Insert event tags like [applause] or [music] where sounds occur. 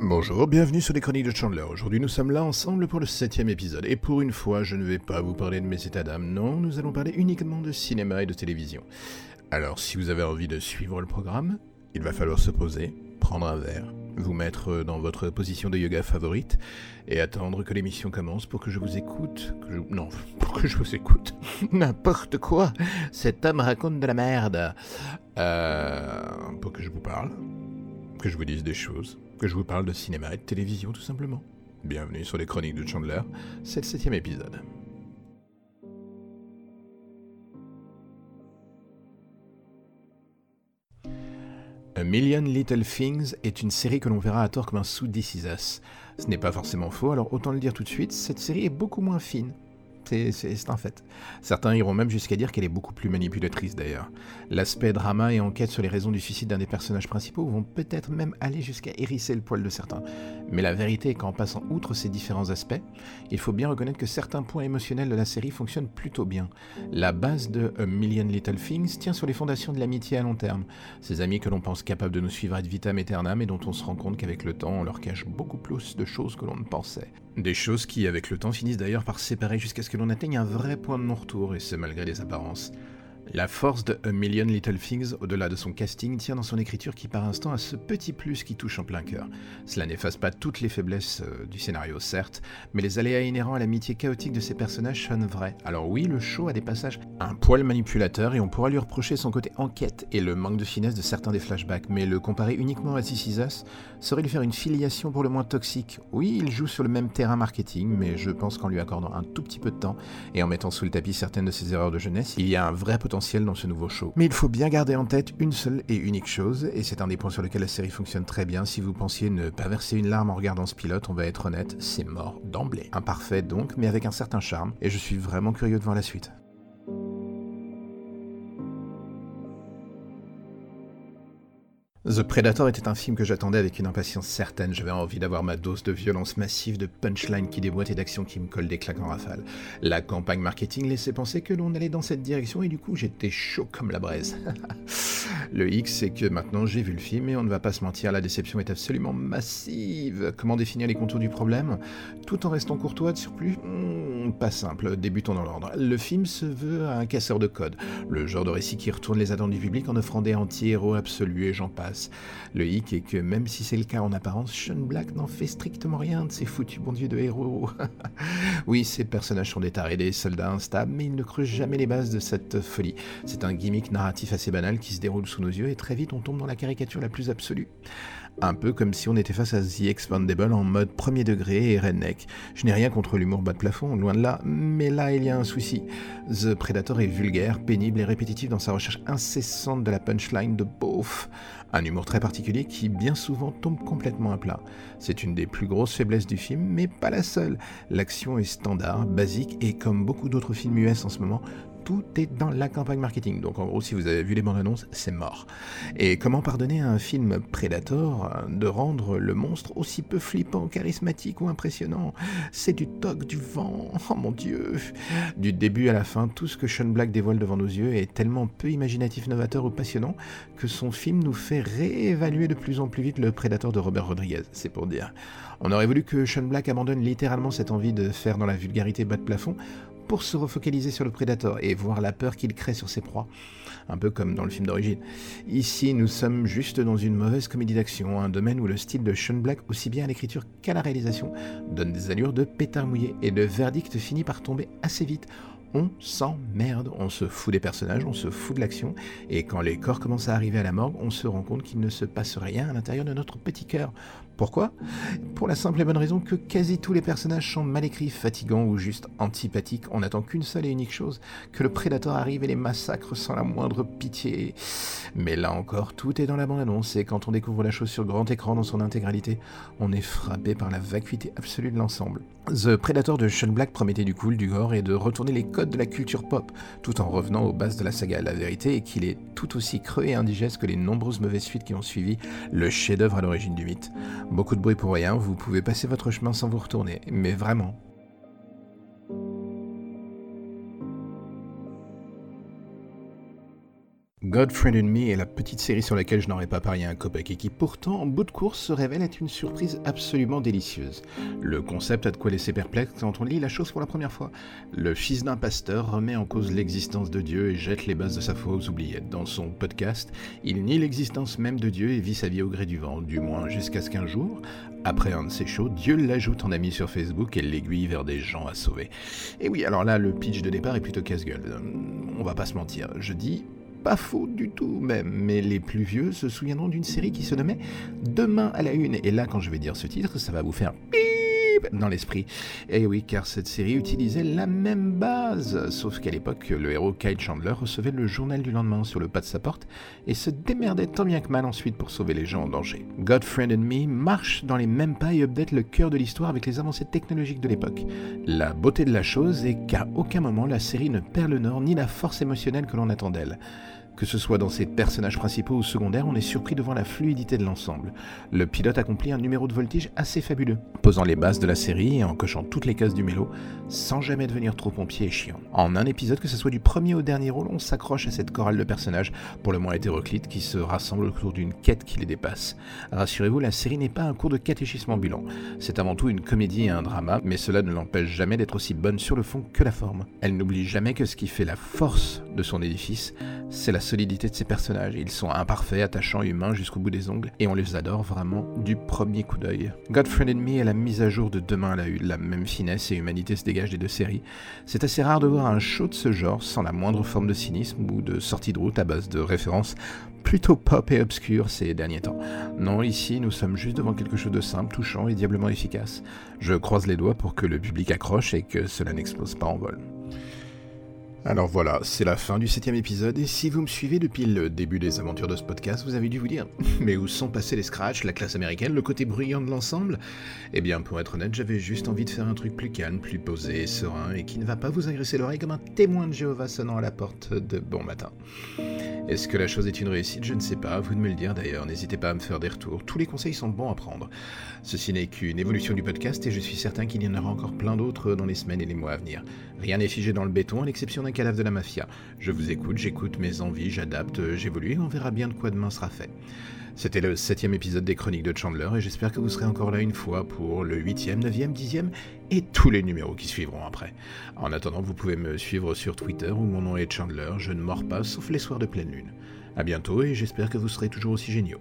Bonjour, bienvenue sur les chroniques de Chandler. Aujourd'hui nous sommes là ensemble pour le septième épisode. Et pour une fois, je ne vais pas vous parler de mes états d'âme, non, nous allons parler uniquement de cinéma et de télévision. Alors si vous avez envie de suivre le programme, il va falloir se poser, prendre un verre, vous mettre dans votre position de yoga favorite et attendre que l'émission commence pour que je vous écoute. Non, [laughs] pour que je vous écoute. [laughs] N'importe quoi. Cet homme raconte de la merde. Euh... Pour que je vous parle. Que je vous dise des choses que je vous parle de cinéma et de télévision tout simplement. Bienvenue sur les chroniques de Chandler, c'est le septième épisode. A Million Little Things est une série que l'on verra à tort comme un sous This Is Ce n'est pas forcément faux, alors autant le dire tout de suite, cette série est beaucoup moins fine, c'est un fait. Certains iront même jusqu'à dire qu'elle est beaucoup plus manipulatrice d'ailleurs. L'aspect drama et enquête sur les raisons du suicide d'un des personnages principaux vont peut-être même aller jusqu'à hérisser le poil de certains. Mais la vérité est qu'en passant outre ces différents aspects, il faut bien reconnaître que certains points émotionnels de la série fonctionnent plutôt bien. La base de A Million Little Things tient sur les fondations de l'amitié à long terme. Ces amis que l'on pense capables de nous suivre ad vitam aeternam et dont on se rend compte qu'avec le temps on leur cache beaucoup plus de choses que l'on ne pensait. Des choses qui, avec le temps, finissent d'ailleurs par séparer jusqu'à ce que l'on atteigne un vrai point de non-retour, et ce malgré les apparences. La force de A Million Little Things, au-delà de son casting, tient dans son écriture qui par instant a ce petit plus qui touche en plein cœur. Cela n'efface pas toutes les faiblesses euh, du scénario, certes, mais les aléas inhérents à l'amitié chaotique de ces personnages sonnent vrais. Alors oui, le show a des passages un poil manipulateurs et on pourra lui reprocher son côté enquête et le manque de finesse de certains des flashbacks, mais le comparer uniquement à This serait lui faire une filiation pour le moins toxique. Oui, il joue sur le même terrain marketing, mais je pense qu'en lui accordant un tout petit peu de temps et en mettant sous le tapis certaines de ses erreurs de jeunesse, il y a un vrai potentiel dans ce nouveau show. Mais il faut bien garder en tête une seule et unique chose, et c'est un des points sur lesquels la série fonctionne très bien. Si vous pensiez ne pas verser une larme en regardant ce pilote, on va être honnête, c'est mort d'emblée. Imparfait donc, mais avec un certain charme, et je suis vraiment curieux de voir la suite. The Predator était un film que j'attendais avec une impatience certaine. J'avais envie d'avoir ma dose de violence massive, de punchline qui déboîte et d'action qui me colle des claques en rafale. La campagne marketing laissait penser que l'on allait dans cette direction et du coup j'étais chaud comme la braise. [laughs] le X, c'est que maintenant j'ai vu le film et on ne va pas se mentir, la déception est absolument massive. Comment définir les contours du problème? Tout en restant courtois de surplus hmm, Pas simple, débutons dans l'ordre. Le film se veut un casseur de code, le genre de récit qui retourne les attentes du public en offrant des anti-héros absolus et j'en passe. Le hic est que même si c'est le cas en apparence, Sean Black n'en fait strictement rien de ces foutus bon Dieu de héros. [laughs] oui, ces personnages sont des tarés, des soldats instables, mais ils ne creusent jamais les bases de cette folie. C'est un gimmick narratif assez banal qui se déroule sous nos yeux et très vite on tombe dans la caricature la plus absolue. Un peu comme si on était face à The Expandable en mode premier degré et redneck. Je n'ai rien contre l'humour bas de plafond, loin de là, mais là il y a un souci. The Predator est vulgaire, pénible et répétitif dans sa recherche incessante de la punchline de beauf. Un humour très particulier qui bien souvent tombe complètement à plat. C'est une des plus grosses faiblesses du film, mais pas la seule. L'action est standard, basique et comme beaucoup d'autres films US en ce moment, tout est dans la campagne marketing. Donc en gros, si vous avez vu les bandes annonces, c'est mort. Et comment pardonner à un film Predator de rendre le monstre aussi peu flippant, charismatique ou impressionnant? C'est du toc, du vent, oh mon dieu Du début à la fin, tout ce que Sean Black dévoile devant nos yeux est tellement peu imaginatif, novateur ou passionnant que son film nous fait réévaluer de plus en plus vite le Predator de Robert Rodriguez, c'est pour dire. On aurait voulu que Sean Black abandonne littéralement cette envie de faire dans la vulgarité bas de plafond pour se refocaliser sur le Predator et voir la peur qu'il crée sur ses proies, un peu comme dans le film d'origine. Ici, nous sommes juste dans une mauvaise comédie d'action, un domaine où le style de Sean Black, aussi bien à l'écriture qu'à la réalisation, donne des allures de pétard mouillé, et le verdict finit par tomber assez vite on s'emmerde, on se fout des personnages, on se fout de l'action, et quand les corps commencent à arriver à la morgue, on se rend compte qu'il ne se passe rien à l'intérieur de notre petit cœur. Pourquoi? Pour la simple et bonne raison que quasi tous les personnages sont mal écrits, fatigants ou juste antipathiques. On n'attend qu'une seule et unique chose, que le prédateur arrive et les massacre sans la moindre pitié. Mais là encore, tout est dans la bande-annonce, et quand on découvre la chose sur grand écran dans son intégralité, on est frappé par la vacuité absolue de l'ensemble. The Predator de Sean Black promettait du cool, du gore et de retourner les codes de la culture pop, tout en revenant aux bases de la saga. La vérité est qu'il est tout aussi creux et indigeste que les nombreuses mauvaises suites qui ont suivi le chef-d'œuvre à l'origine du mythe. Beaucoup de bruit pour rien, vous pouvez passer votre chemin sans vous retourner, mais vraiment, Godfriend and Me est la petite série sur laquelle je n'aurais pas parié un copec et qui pourtant, en bout de course, se révèle être une surprise absolument délicieuse. Le concept a de quoi laisser perplexe quand on lit la chose pour la première fois. Le fils d'un pasteur remet en cause l'existence de Dieu et jette les bases de sa foi aux oubliettes. Dans son podcast, il nie l'existence même de Dieu et vit sa vie au gré du vent, du moins jusqu'à ce qu'un jour, après un de ses shows, Dieu l'ajoute en ami sur Facebook et l'aiguille vers des gens à sauver. Et oui, alors là, le pitch de départ est plutôt casse-gueule. On va pas se mentir. Je dis pas faux du tout même, mais les plus vieux se souviendront d'une série qui se nommait Demain à la une. Et là, quand je vais dire ce titre, ça va vous faire dans l'esprit. Et oui, car cette série utilisait la même base, sauf qu'à l'époque, le héros Kyle Chandler recevait le journal du lendemain sur le pas de sa porte et se démerdait tant bien que mal ensuite pour sauver les gens en danger. Godfriend and Me marche dans les mêmes pas et update le cœur de l'histoire avec les avancées technologiques de l'époque. La beauté de la chose est qu'à aucun moment la série ne perd le nord ni la force émotionnelle que l'on attend d'elle. Que ce soit dans ses personnages principaux ou secondaires, on est surpris devant la fluidité de l'ensemble. Le pilote accomplit un numéro de voltige assez fabuleux, posant les bases de la série et en cochant toutes les cases du mélo, sans jamais devenir trop pompier et chiant. En un épisode, que ce soit du premier au dernier rôle, on s'accroche à cette chorale de personnages, pour le moins hétéroclites, qui se rassemblent autour d'une quête qui les dépasse. Rassurez-vous, la série n'est pas un cours de catéchisme ambulant. C'est avant tout une comédie et un drama, mais cela ne l'empêche jamais d'être aussi bonne sur le fond que la forme. Elle n'oublie jamais que ce qui fait la force de son édifice, c'est la solidité de ses personnages. Ils sont imparfaits, attachants, humains jusqu'au bout des ongles, et on les adore vraiment du premier coup d'œil. Godfriend Me est la mise à jour de Demain la une. La même finesse et humanité se dégagent des deux séries. C'est assez rare de voir un show de ce genre sans la moindre forme de cynisme ou de sortie de route à base de références plutôt pop et obscures ces derniers temps. Non, ici, nous sommes juste devant quelque chose de simple, touchant et diablement efficace. Je croise les doigts pour que le public accroche et que cela n'explose pas en vol. Alors voilà, c'est la fin du septième épisode, et si vous me suivez depuis le début des aventures de ce podcast, vous avez dû vous dire [laughs] Mais où sont passés les scratchs, la classe américaine, le côté bruyant de l'ensemble? Eh bien, pour être honnête, j'avais juste envie de faire un truc plus calme, plus posé, serein, et qui ne va pas vous agresser l'oreille comme un témoin de Jéhovah sonnant à la porte de bon matin. Est-ce que la chose est une réussite? Je ne sais pas, vous de me le dire d'ailleurs, n'hésitez pas à me faire des retours, tous les conseils sont bons à prendre. Ceci n'est qu'une évolution du podcast et je suis certain qu'il y en aura encore plein d'autres dans les semaines et les mois à venir. Rien n'est figé dans le béton à l'exception d'un cadavre de la mafia. Je vous écoute, j'écoute mes envies, j'adapte, j'évolue et on verra bien de quoi demain sera fait. C'était le septième épisode des Chroniques de Chandler et j'espère que vous serez encore là une fois pour le huitième, neuvième, dixième et tous les numéros qui suivront après. En attendant, vous pouvez me suivre sur Twitter où mon nom est Chandler, je ne mords pas sauf les soirs de pleine lune. A bientôt et j'espère que vous serez toujours aussi géniaux.